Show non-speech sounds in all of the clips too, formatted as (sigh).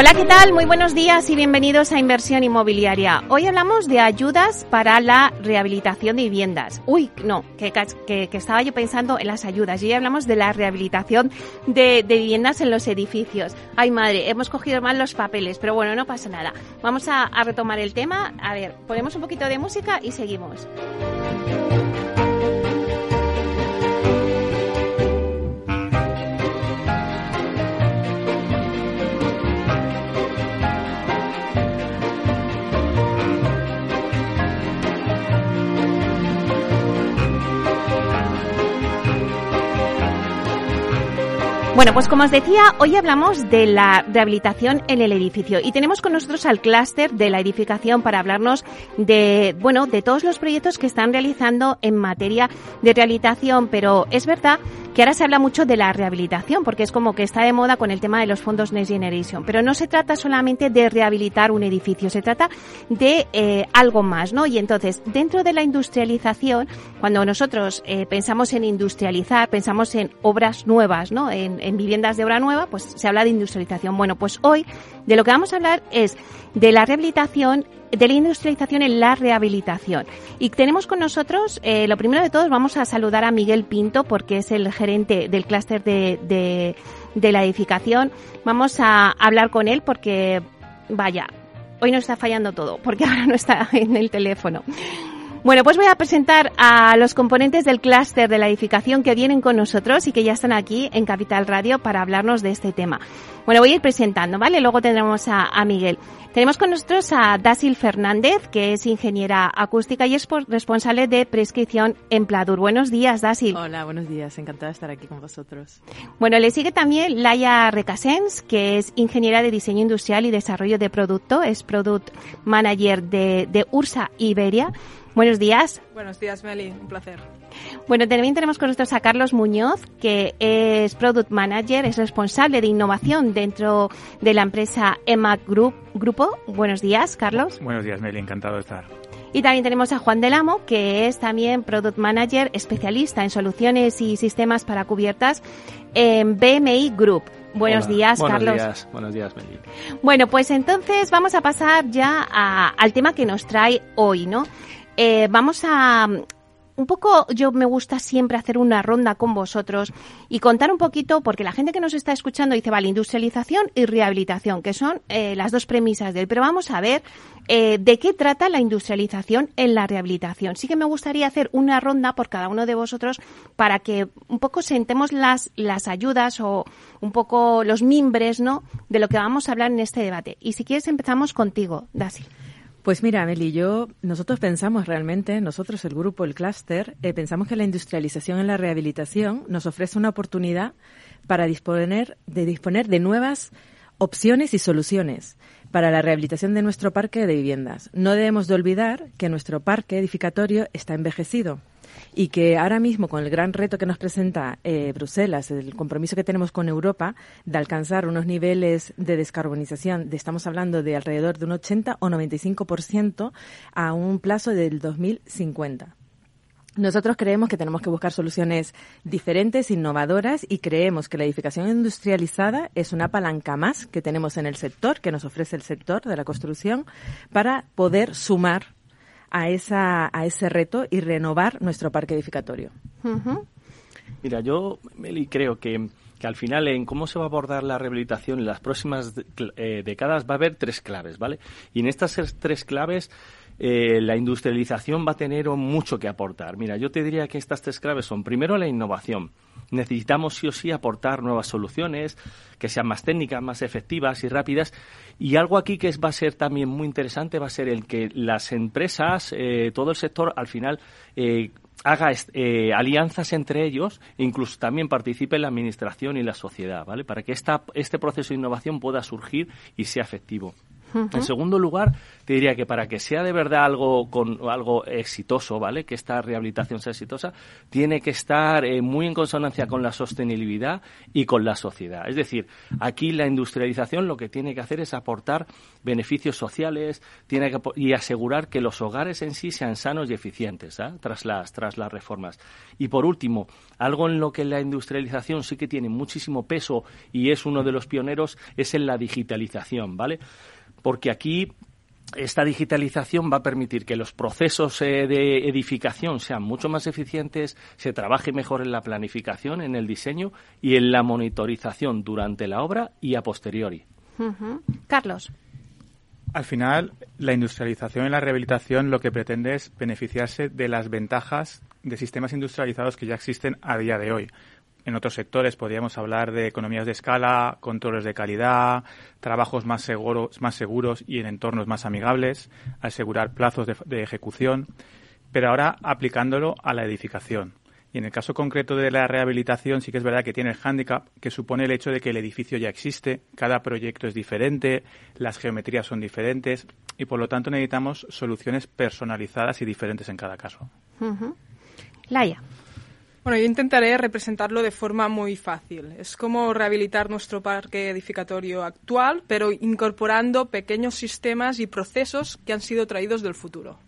Hola, ¿qué tal? Muy buenos días y bienvenidos a Inversión Inmobiliaria. Hoy hablamos de ayudas para la rehabilitación de viviendas. Uy, no, que, estaba yo pensando en las ayudas. Y hoy hablamos de la rehabilitación de, viviendas en los edificios. Ay, madre, hemos cogido mal los papeles, pero bueno, no pasa nada. Vamos a retomar el tema. A ver, ponemos un poquito de música y seguimos. Bueno, pues como os decía, hoy hablamos de la rehabilitación en el edificio y tenemos con nosotros al clúster de la edificación para hablarnos de, bueno, de todos los proyectos que están realizando en materia de rehabilitación, pero es verdad que ahora se habla mucho de la rehabilitación, porque es como que está de moda con el tema de los fondos Next Generation. Pero no se trata solamente de rehabilitar un edificio, se trata de eh, algo más, ¿no? Y entonces, dentro de la industrialización, cuando nosotros eh, pensamos en industrializar, pensamos en obras nuevas, ¿no? En, en viviendas de obra nueva, pues se habla de industrialización. Bueno, pues hoy de lo que vamos a hablar es de la rehabilitación de la industrialización en la rehabilitación. Y tenemos con nosotros, eh, lo primero de todos, vamos a saludar a Miguel Pinto, porque es el gerente del clúster de, de, de, la edificación. Vamos a hablar con él porque, vaya, hoy no está fallando todo, porque (laughs) ahora no está en el teléfono. Bueno, pues voy a presentar a los componentes del clúster de la edificación que vienen con nosotros y que ya están aquí en Capital Radio para hablarnos de este tema. Bueno, voy a ir presentando, ¿vale? Luego tendremos a, Miguel. Tenemos con nosotros a Dasil Fernández, que es ingeniera acústica y es responsable de prescripción en Pladur. Buenos días, Dasil. Hola, buenos días. Encantada de estar aquí con vosotros. Bueno, le sigue también Laia Recasens, que es ingeniera de diseño industrial y desarrollo de producto, es product manager de, de Ursa Iberia. Buenos días. Buenos días, Meli. Un placer. Bueno, también tenemos con nosotros a Carlos Muñoz, que es Product Manager, es responsable de innovación dentro de la empresa EMAC Group, Grupo. Buenos días, Carlos. Buenos días, Meli. Encantado de estar. Y también tenemos a Juan Delamo, que es también Product Manager, especialista en soluciones y sistemas para cubiertas en BMI Group. Buenos días, Buenos Carlos. Días. Buenos días, Meli. Bueno, pues entonces vamos a pasar ya al tema que nos trae hoy, ¿no? Eh, vamos a, un poco yo me gusta siempre hacer una ronda con vosotros y contar un poquito, porque la gente que nos está escuchando dice, vale, industrialización y rehabilitación, que son eh, las dos premisas de hoy. Pero vamos a ver eh, de qué trata la industrialización en la rehabilitación. Sí que me gustaría hacer una ronda por cada uno de vosotros para que un poco sentemos las, las ayudas o un poco los mimbres, ¿no?, de lo que vamos a hablar en este debate. Y si quieres empezamos contigo, Dasi. Pues mira, Meli, yo, nosotros pensamos realmente, nosotros, el grupo, el clúster, eh, pensamos que la industrialización en la rehabilitación nos ofrece una oportunidad para disponer de, disponer de nuevas opciones y soluciones para la rehabilitación de nuestro parque de viviendas. No debemos de olvidar que nuestro parque edificatorio está envejecido y que ahora mismo con el gran reto que nos presenta eh, Bruselas, el compromiso que tenemos con Europa de alcanzar unos niveles de descarbonización, de, estamos hablando de alrededor de un 80 o 95% a un plazo del 2050. Nosotros creemos que tenemos que buscar soluciones diferentes, innovadoras y creemos que la edificación industrializada es una palanca más que tenemos en el sector, que nos ofrece el sector de la construcción, para poder sumar a, esa, a ese reto y renovar nuestro parque edificatorio. Mira, yo, Meli, creo que, que, al final en cómo se va a abordar la rehabilitación en las próximas eh, décadas va a haber tres claves, ¿vale? Y en estas tres claves eh, la industrialización va a tener mucho que aportar. Mira, yo te diría que estas tres claves son, primero, la innovación. Necesitamos sí o sí aportar nuevas soluciones que sean más técnicas, más efectivas y rápidas. Y algo aquí que va a ser también muy interesante va a ser el que las empresas, eh, todo el sector, al final eh, haga alianzas entre ellos e incluso también participe la administración y la sociedad, ¿vale? Para que esta, este proceso de innovación pueda surgir y sea efectivo. En segundo lugar, te diría que para que sea de verdad algo con algo exitoso, ¿vale? Que esta rehabilitación sea exitosa, tiene que estar eh, muy en consonancia con la sostenibilidad y con la sociedad. Es decir, aquí la industrialización lo que tiene que hacer es aportar beneficios sociales, tiene que y asegurar que los hogares en sí sean sanos y eficientes, ¿ah? tras las tras las reformas. Y por último, algo en lo que la industrialización sí que tiene muchísimo peso y es uno de los pioneros es en la digitalización, ¿vale? Porque aquí esta digitalización va a permitir que los procesos eh, de edificación sean mucho más eficientes, se trabaje mejor en la planificación, en el diseño y en la monitorización durante la obra y a posteriori. Carlos. Al final, la industrialización y la rehabilitación lo que pretende es beneficiarse de las ventajas de sistemas industrializados que ya existen a día de hoy. En otros sectores podríamos hablar de economías de escala, controles de calidad, trabajos más seguros, más seguros y en entornos más amigables, asegurar plazos de, ejecución, pero ahora aplicándolo a la edificación. Y en el caso concreto de la rehabilitación sí que es verdad que tiene el hándicap que supone el hecho de que el edificio ya existe, cada proyecto es diferente, las geometrías son diferentes y por lo tanto necesitamos soluciones personalizadas y diferentes en cada caso. Laia. Bueno, yo intentaré representarlo de forma muy fácil. Es como rehabilitar nuestro parque edificatorio actual, pero incorporando pequeños sistemas y procesos que han sido traídos del futuro.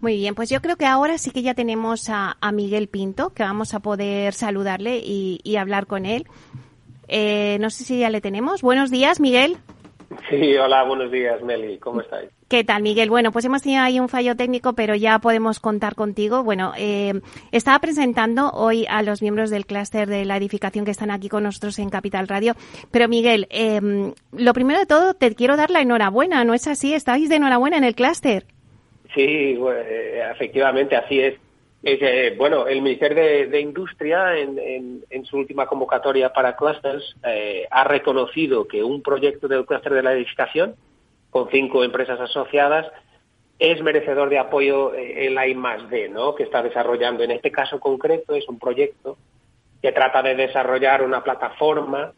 Muy bien, pues yo creo que ahora sí que ya tenemos a, Miguel Pinto, que vamos a poder saludarle y, hablar con él. Eh, no sé si ya le tenemos. Buenos días, Miguel. Sí, hola, buenos días, Meli. ¿Cómo estáis? ¿Qué tal, Miguel? Bueno, pues hemos tenido ahí un fallo técnico, pero ya podemos contar contigo. Bueno, eh, estaba presentando hoy a los miembros del clúster de la edificación que están aquí con nosotros en Capital Radio. Pero, Miguel, eh, lo primero de todo, te quiero dar la enhorabuena, ¿no es así? ¿Estáis de enhorabuena en el clúster? Sí, eh, efectivamente, así es. Eh, bueno, el Ministerio de, Industria, en, su última convocatoria para clusters, eh, ha reconocido que un proyecto del clúster de la edificación, con cinco empresas asociadas, es merecedor de apoyo eh, en la I ¿no? que está desarrollando. En este caso concreto es un proyecto que trata de desarrollar una plataforma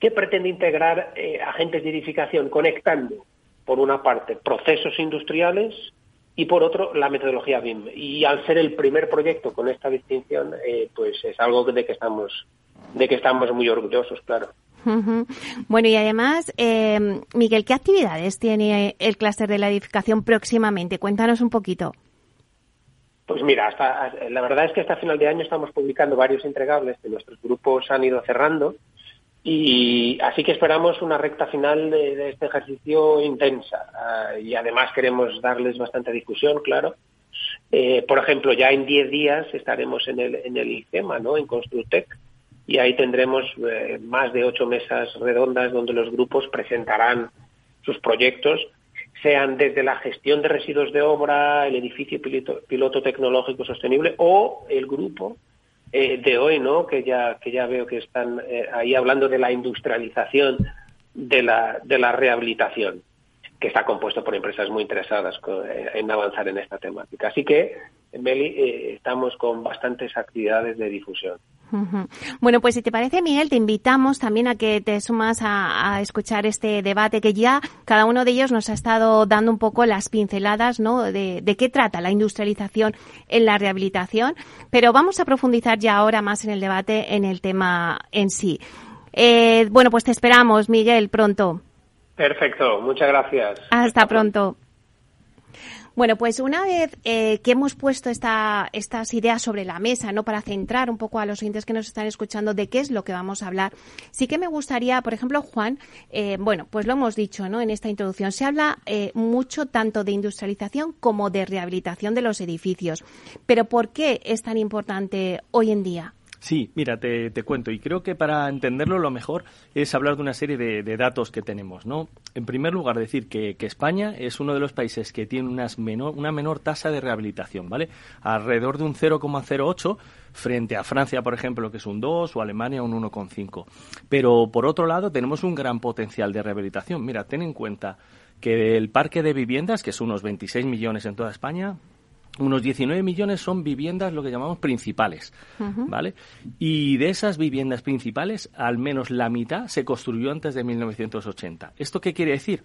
que pretende integrar agentes de edificación conectando, por una parte, procesos industriales y por otro la metodología BIM. Y al ser el primer proyecto con esta distinción, eh, pues es algo de que estamos de que estamos muy orgullosos, claro. Bueno, y además, eh, Miguel, ¿qué actividades tiene el clúster de la edificación próximamente? Cuéntanos un poquito. Pues mira, hasta, la verdad es que hasta final de año estamos publicando varios entregables que nuestros grupos han ido cerrando y así que esperamos una recta final de, este ejercicio intensa. Ah, y además queremos darles bastante discusión, claro. Eh, por ejemplo, ya en 10 días estaremos en el, en el ICEMA, ¿no? en Construtec, y ahí tendremos eh, más de ocho mesas redondas donde los grupos presentarán sus proyectos, sean desde la gestión de residuos de obra, el edificio piloto, piloto tecnológico sostenible o el grupo eh, de hoy, ¿no? Que ya, que ya veo que están eh, ahí hablando de la industrialización de la, de la rehabilitación, que está compuesto por empresas muy interesadas eh, en avanzar en esta temática. Así que, Meli, estamos con bastantes actividades de difusión. Bueno, pues si te parece, Miguel, te invitamos también a que te sumas a, escuchar este debate que ya cada uno de ellos nos ha estado dando un poco las pinceladas, ¿no? De, qué trata la industrialización en la rehabilitación, pero vamos a profundizar ya ahora más en el debate en el tema en sí. Eh, bueno, pues te esperamos, Miguel, pronto. Perfecto, muchas gracias. Hasta pronto. Bueno, pues una vez eh, que hemos puesto esta, estas ideas sobre la mesa, ¿no? Para centrar un poco a los oyentes que nos están escuchando de qué es lo que vamos a hablar, sí que me gustaría, por ejemplo, Juan, eh, bueno, pues lo hemos dicho, ¿no? En esta introducción se habla eh, mucho tanto de industrialización como de rehabilitación de los edificios. Pero ¿por qué es tan importante hoy en día? Sí, mira, te, cuento. Y creo que para entenderlo lo mejor es hablar de una serie de, datos que tenemos, ¿no? En primer lugar, decir que, España es uno de los países que tiene unas menor, una menor tasa de rehabilitación, ¿vale? Alrededor de un 0,08 frente a Francia, por ejemplo, que es un 2, o Alemania un 1,5. Pero, por otro lado, tenemos un gran potencial de rehabilitación. Mira, ten en cuenta que el parque de viviendas, que es unos 26 millones en toda España, unos 19 millones son viviendas lo que llamamos principales, ¿vale? Y de esas viviendas principales, al menos la mitad se construyó antes de 1980. ¿Esto qué quiere decir?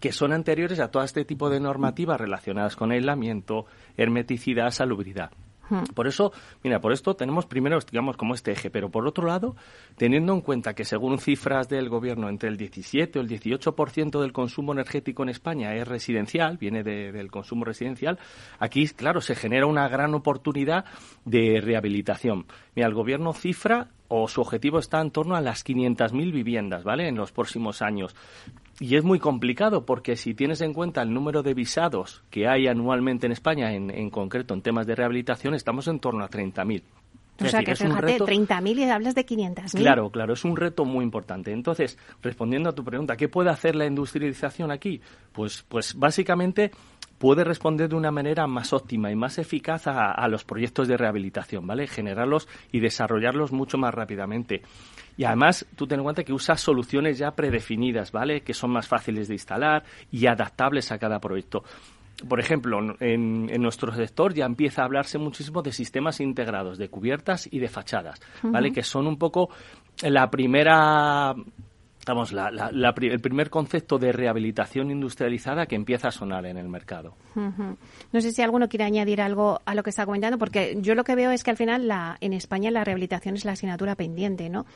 que son anteriores a todo este tipo de normativas relacionadas con aislamiento, hermeticidad, salubridad. Por eso, mira, por esto tenemos primero, digamos, como este eje, pero por otro lado, teniendo en cuenta que según cifras del gobierno, entre el 17 o el 18% del consumo energético en España es residencial, viene del consumo residencial, aquí, claro, se genera una gran oportunidad de rehabilitación. Mira, el gobierno cifra o su objetivo está en torno a las 500.000 viviendas, ¿vale? En los próximos años. Y es muy complicado porque si tienes en cuenta el número de visados que hay anualmente en España, en, en concreto en temas de rehabilitación, estamos en torno a 30.000. O sea, que fíjate, 30.000 y hablas de 500.000. Claro, claro, es un reto muy importante. Entonces, respondiendo a tu pregunta, ¿qué puede hacer la industrialización aquí? Pues, pues básicamente puede responder de una manera más óptima y más eficaz a, a los proyectos de rehabilitación, ¿vale? Generarlos y desarrollarlos mucho más rápidamente. Y además, tú ten en cuenta que usas soluciones ya predefinidas, ¿vale? Que son más fáciles de instalar y adaptables a cada proyecto. Por ejemplo, en, nuestro sector ya empieza a hablarse muchísimo de sistemas integrados, de cubiertas y de fachadas, ¿vale? Que son un poco la primera Vamos, el primer concepto de rehabilitación industrializada que empieza a sonar en el mercado. No sé si alguno quiere añadir algo a lo que está comentando, porque yo lo que veo es que al final la, en España la rehabilitación es la asignatura pendiente, ¿no?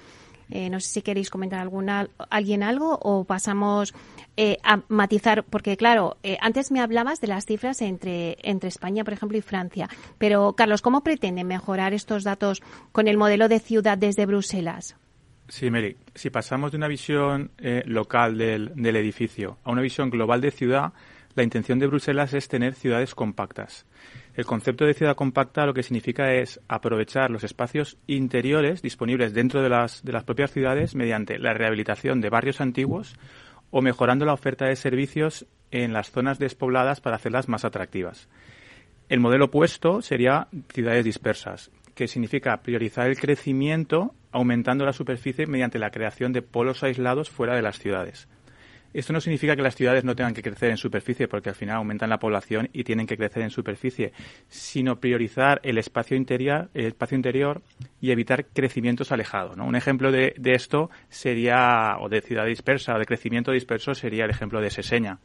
Eh, no sé si queréis comentar alguna, alguien algo o pasamos eh, a matizar, porque claro, eh, antes me hablabas de las cifras entre, entre España, por ejemplo, y Francia. Pero, Carlos, ¿cómo pretenden mejorar estos datos con el modelo de ciudad desde Bruselas? Sí, Mary, si pasamos de una visión local del, del edificio a una visión global de ciudad, la intención de Bruselas es tener ciudades compactas. El concepto de ciudad compacta lo que significa es aprovechar los espacios interiores disponibles dentro de las, de las propias ciudades mediante la rehabilitación de barrios antiguos o mejorando la oferta de servicios en las zonas despobladas para hacerlas más atractivas. El modelo opuesto sería ciudades dispersas, que significa priorizar el crecimiento aumentando la superficie mediante la creación de polos aislados fuera de las ciudades. Esto no significa que las ciudades no tengan que crecer en superficie, porque al final aumentan la población y tienen que crecer en superficie, sino priorizar el espacio interior, el espacio interior y evitar crecimientos alejados. Un ejemplo de, esto sería, o de ciudad dispersa, o de crecimiento disperso, sería el ejemplo de Seseña.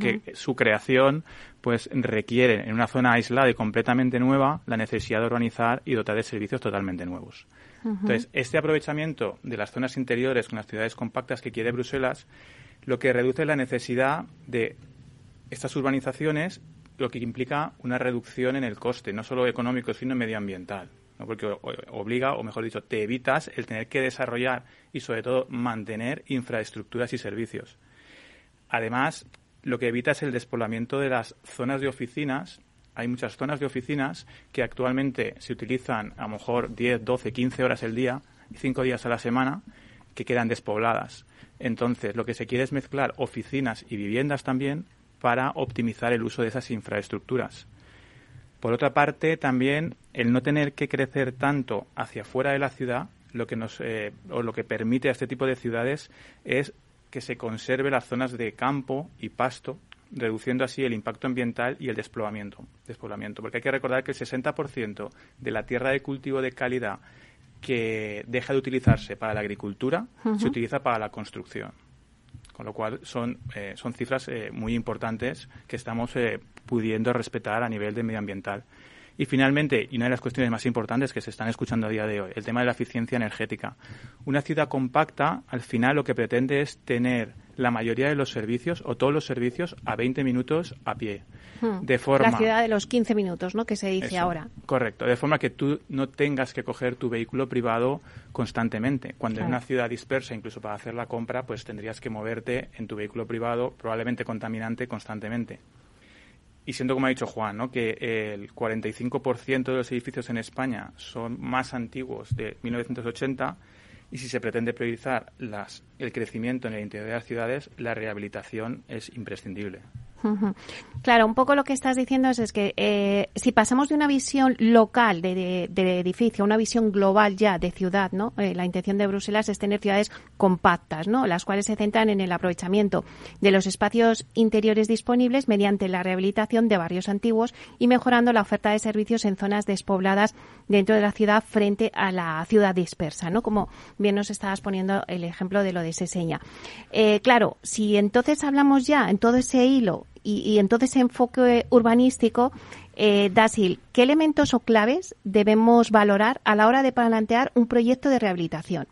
que su creación pues requiere en una zona aislada y completamente nueva la necesidad de organizar y dotar de servicios totalmente nuevos. Entonces, este aprovechamiento de las zonas interiores con las ciudades compactas que quiere Bruselas lo que reduce la necesidad de estas urbanizaciones, lo que implica una reducción en el coste, no solo económico, sino medioambiental. porque obliga, o mejor dicho, te evitas el tener que desarrollar y sobre todo mantener infraestructuras y servicios. Además, lo que evita es el despoblamiento de las zonas de oficinas. Hay muchas zonas de oficinas que actualmente se utilizan a lo mejor 10, 12, 15 horas el día y 5 días a la semana que quedan despobladas. Entonces, lo que se quiere es mezclar oficinas y viviendas también para optimizar el uso de esas infraestructuras. Por otra parte, también el no tener que crecer tanto hacia fuera de la ciudad, lo que nos eh, o lo que permite a este tipo de ciudades es que se conserve las zonas de campo y pasto, reduciendo así el impacto ambiental y el despoblamiento. Porque hay que recordar que el 60% de la tierra de cultivo de calidad que deja de utilizarse para la agricultura, se utiliza para la construcción. Con lo cual son, eh, son cifras eh, muy importantes que estamos eh, pudiendo respetar a nivel de medioambiental. Y finalmente, y una de las cuestiones más importantes que se están escuchando a día de hoy, el tema de la eficiencia energética. Una ciudad compacta, al final, lo que pretende es tener la mayoría de los servicios o todos los servicios a 20 minutos a pie. Hmm. De forma, la ciudad de los 15 minutos, ¿no? Que se dice ahora. Correcto. De forma que tú no tengas que coger tu vehículo privado constantemente. Cuando en una ciudad dispersa, incluso para hacer la compra, pues tendrías que moverte en tu vehículo privado, probablemente contaminante, constantemente. Y siendo como ha dicho Juan, ¿no? que el 45% de los edificios en España son más antiguos de 1980 y si se pretende priorizar las, el crecimiento en el interior de las ciudades, la rehabilitación es imprescindible. Claro, un poco lo que estás diciendo es, que eh, si pasamos de una visión local de, edificio a una visión global ya de ciudad, ¿no? Eh, la intención de Bruselas es tener ciudades compactas, ¿no? Las cuales se centran en el aprovechamiento de los espacios interiores disponibles mediante la rehabilitación de barrios antiguos y mejorando la oferta de servicios en zonas despobladas dentro de la ciudad frente a la ciudad dispersa, ¿no? Como bien nos estabas poniendo el ejemplo de lo de Seseña. Eh, claro, si entonces hablamos ya en todo ese hilo y, en todo ese enfoque urbanístico, eh, ¿qué elementos o claves debemos valorar a la hora de plantear un proyecto de rehabilitación?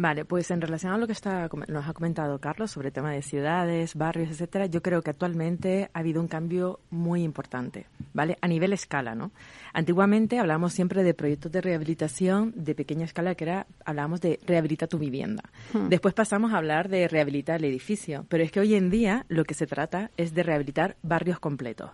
Vale, pues en relación a lo que está, nos ha comentado Carlos sobre el tema de ciudades, barrios, etcétera, yo creo que actualmente ha habido un cambio muy importante, ¿vale? A nivel escala, ¿no? Antiguamente hablábamos siempre de proyectos de rehabilitación de pequeña escala, que era, hablábamos de rehabilita tu vivienda. Hmm. Después pasamos a hablar de rehabilitar el edificio, pero es que hoy en día lo que se trata es de rehabilitar barrios completos.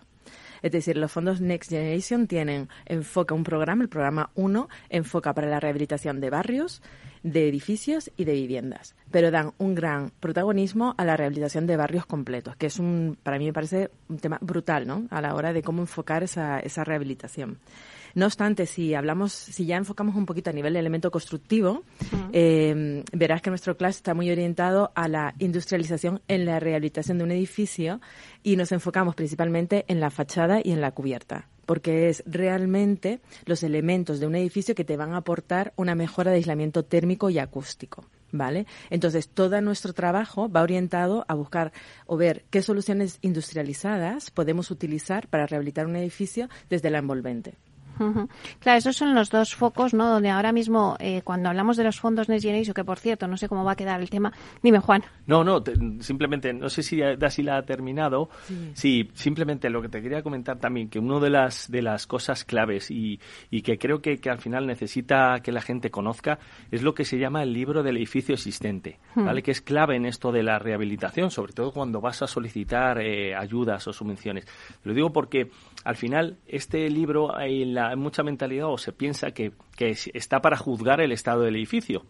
Es decir, los fondos Next Generation tienen, enfoca un programa, el programa 1, enfoca para la rehabilitación de barrios, de edificios y de viviendas, pero dan un gran protagonismo a la rehabilitación de barrios completos, que es un, para mí me parece un tema brutal, ¿no? A la hora de cómo enfocar esa, esa rehabilitación. No obstante, si hablamos, si ya enfocamos un poquito a nivel de elemento constructivo, eh, verás que nuestro clase está muy orientado a la industrialización en la rehabilitación de un edificio y nos enfocamos principalmente en la fachada y en la cubierta porque es realmente los elementos de un edificio que te van a aportar una mejora de aislamiento térmico y acústico. ¿Vale? Entonces, todo nuestro trabajo va orientado a buscar o ver qué soluciones industrializadas podemos utilizar para rehabilitar un edificio desde la envolvente. Claro, esos son los dos focos, ¿no? Donde ahora mismo, eh, cuando hablamos de los fondos Next Generation, que por cierto, no sé cómo va a quedar el tema. Dime, Juan. No, no, simplemente, no sé si Dasila ha terminado. Sí. simplemente lo que te quería comentar también, que una de las, de las cosas claves y, y que creo que, que, al final necesita que la gente conozca es lo que se llama el libro del edificio existente, hmm. ¿vale? Que es clave en esto de la rehabilitación, sobre todo cuando vas a solicitar eh, ayudas o subvenciones. Lo digo porque al final este libro en la hay mucha mentalidad o se piensa que, que está para juzgar el estado del edificio.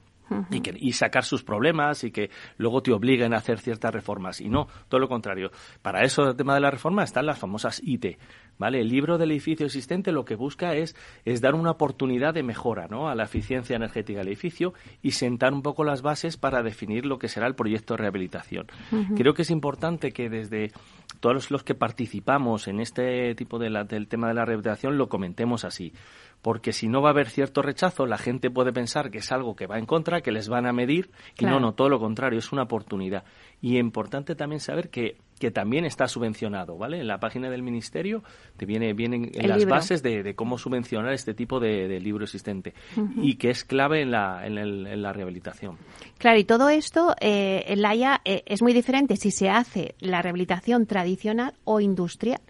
Y, que, y sacar sus problemas y que luego te obliguen a hacer ciertas reformas. Y no, todo lo contrario. Para eso, el tema de la reforma, están las famosas IT. ¿Vale? El libro del edificio existente lo que busca es, es dar una oportunidad de mejora ¿no? a la eficiencia energética del edificio y sentar un poco las bases para definir lo que será el proyecto de rehabilitación. Creo que es importante que desde todos los que participamos en este tipo de del tema de la rehabilitación lo comentemos así. Porque si no va a haber cierto rechazo, la gente puede pensar que es algo que va en contra, que les van a medir, y no, no, todo lo contrario, es una oportunidad. Y es importante también saber que que también está subvencionado, ¿vale? En la página del ministerio te viene vienen en las bases de, cómo subvencionar este tipo de, libro existente y que es clave en la, en, la rehabilitación. Claro, y todo esto, eh, en la eh, es muy diferente si se hace la rehabilitación tradicional o industrial.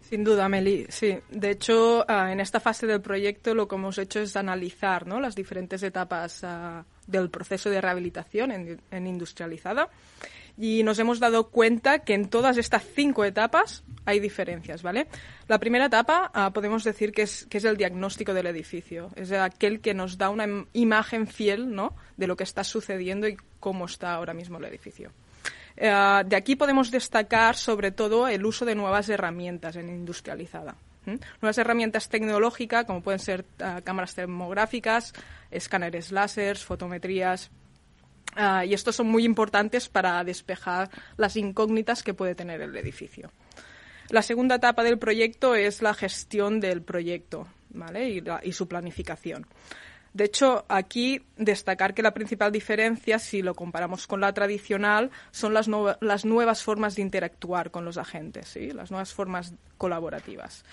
Sin duda, Meli. Sí, de hecho, ah, en esta fase del proyecto lo que hemos hecho es analizar ¿no? las diferentes etapas ah, del proceso de rehabilitación en, en industrializada y nos hemos dado cuenta que en todas estas cinco etapas hay diferencias, ¿vale? La primera etapa ah, podemos decir que es, que es el diagnóstico del edificio, es aquel que nos da una imagen fiel, ¿no?, de lo que está sucediendo y cómo está ahora mismo el edificio. Eh, de aquí podemos destacar sobre todo el uso de nuevas herramientas en industrializada. Nuevas herramientas tecnológicas como pueden ser ah, cámaras termográficas, escáneres láser, fotometrías, Ah, y estos son muy importantes para despejar las incógnitas que puede tener el edificio. La segunda etapa del proyecto es la gestión del proyecto y, su planificación. De hecho, aquí destacar que la principal diferencia, si lo comparamos con la tradicional, son las, las nuevas formas de interactuar con los agentes, ¿sí? las nuevas formas colaborativas.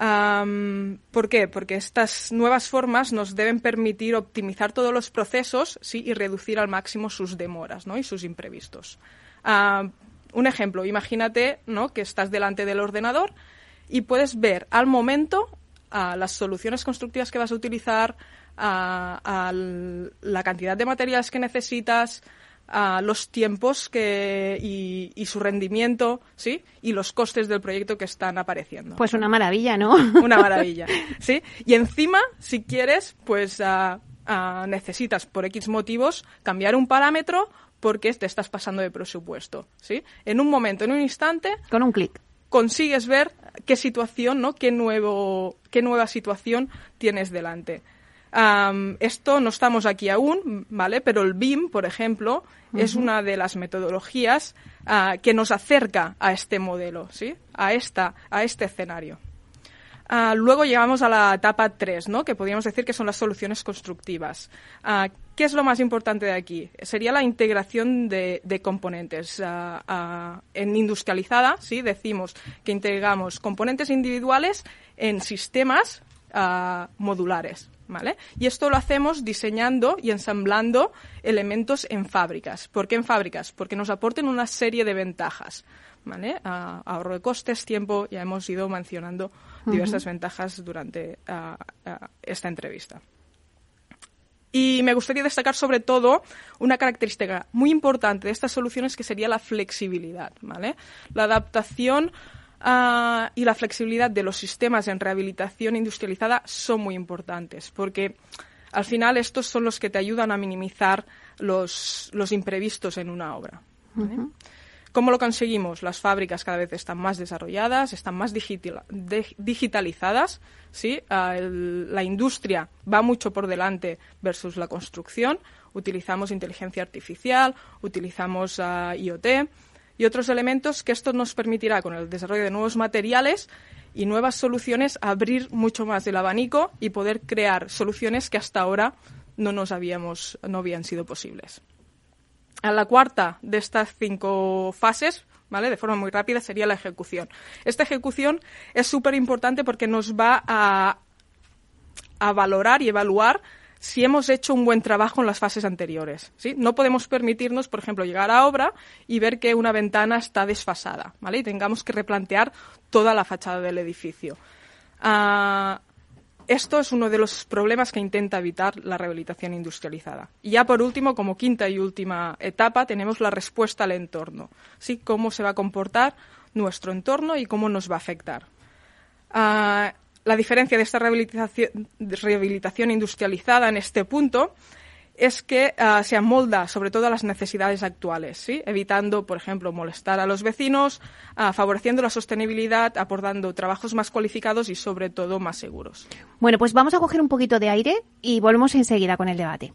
¿Por qué? Porque estas nuevas formas nos deben permitir optimizar todos los procesos ¿sí? y reducir al máximo sus demoras ¿no? y sus imprevistos. un ejemplo, imagínate ¿no? que estás delante del ordenador y puedes ver al momento las soluciones constructivas que vas a utilizar, la cantidad de materiales que necesitas, a los tiempos que, y, su rendimiento, ¿sí? Y los costes del proyecto que están apareciendo. Pues una maravilla, ¿no? (laughs) Una maravilla, (laughs) ¿sí? Y encima, si quieres, pues necesitas por X motivos cambiar un parámetro, porque te estás pasando de presupuesto. ¿sí? En un momento, en un instante. Con un clic. Consigues ver qué situación, ¿no? qué, nuevo, qué nueva situación tienes delante. Esto no estamos aquí aún, ¿vale? Pero el BIM, por ejemplo, es una de las metodologías ah, que nos acerca a este modelo, ¿sí? A, esta, a este escenario. Ah, luego llegamos a la etapa 3, ¿no? que podríamos decir que son las soluciones constructivas. Ah, ¿Qué es lo más importante de aquí? Sería la integración de, componentes. En industrializada, sí, decimos que integramos componentes individuales en sistemas modulares. ¿Vale? Y esto lo hacemos diseñando y ensamblando elementos en fábricas. ¿Por qué en fábricas? Porque nos aporten una serie de ventajas. ¿vale? ahorro de costes, tiempo, ya hemos ido mencionando diversas ventajas durante esta entrevista. Y me gustaría destacar sobre todo una característica muy importante de estas soluciones que sería la flexibilidad, ¿vale? La adaptación y la flexibilidad de los sistemas en rehabilitación industrializada son muy importantes porque al final estos son los que te ayudan a minimizar los, imprevistos en una obra. ¿Cómo lo conseguimos? Las fábricas cada vez están más desarrolladas, están más digitalizadas, ¿sí? Ah, la industria va mucho por delante versus la construcción. Utilizamos inteligencia artificial, utilizamos ah, IoT y otros elementos que esto nos permitirá, con el desarrollo de nuevos materiales y nuevas soluciones, abrir mucho más el abanico y poder crear soluciones que hasta ahora no nos habíamos, no habían sido posibles. A la cuarta de estas cinco fases, ¿vale? De forma muy rápida sería la ejecución. Esta ejecución es súper importante porque nos va a, a valorar y evaluar si hemos hecho un buen trabajo en las fases anteriores. ¿sí? No podemos permitirnos, por ejemplo, llegar a obra y ver que una ventana está desfasada, ¿vale? Y tengamos que replantear toda la fachada del edificio. Ah, esto es uno de los problemas que intenta evitar la rehabilitación industrializada. Y ya por último, como quinta y última etapa, tenemos la respuesta al entorno. ¿sí? Cómo se va a comportar nuestro entorno y cómo nos va a afectar. Ah, la diferencia de esta rehabilitación industrializada en este punto es que uh, se amolda sobre todo a las necesidades actuales, ¿sí? evitando, por ejemplo, molestar a los vecinos, uh, favoreciendo la sostenibilidad, aportando trabajos más cualificados y, sobre todo, más seguros. Bueno, pues vamos a coger un poquito de aire y volvemos enseguida con el debate.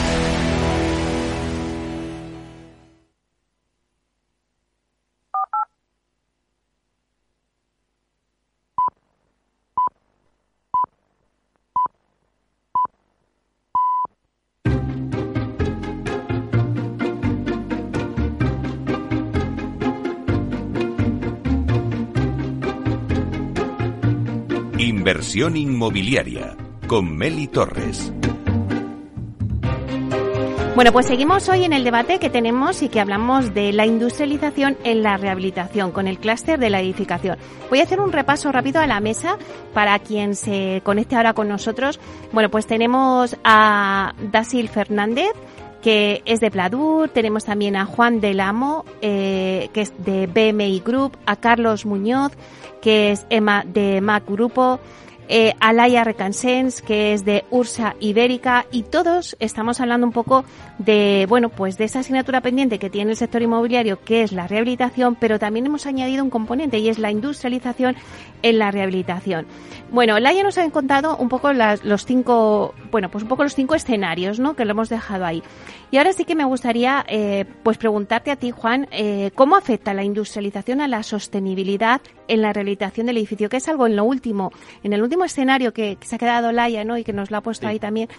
Inversión inmobiliaria con Meli Torres. Bueno, pues seguimos hoy en el debate que tenemos y que hablamos de la industrialización en la rehabilitación con el clúster de la edificación. Voy a hacer un repaso rápido a la mesa para quien se conecte ahora con nosotros. Bueno, pues tenemos a Dasil Fernández, que es de Pladur, tenemos también a Juan del Amo, eh, que es de BMI Group, a Carlos Muñoz, que es Emma de Mac Grupo, eh, Alaya Recansens, que es de Ursa Ibérica, y todos estamos hablando un poco de, bueno, pues de esa asignatura pendiente que tiene el sector inmobiliario, que es la rehabilitación, pero también hemos añadido un componente y es la industrialización en la rehabilitación. Bueno, Alaya nos ha contado un poco los cinco, bueno, pues un poco los cinco escenarios, ¿no? Que lo hemos dejado ahí. Y ahora sí que me gustaría, eh, pues preguntarte a ti, Juan, eh, ¿cómo afecta la industrialización a la sostenibilidad en la rehabilitación del edificio? Que es algo en lo último, en el último escenario que, se ha quedado Laia, ¿no? Y que nos lo ha puesto ahí también.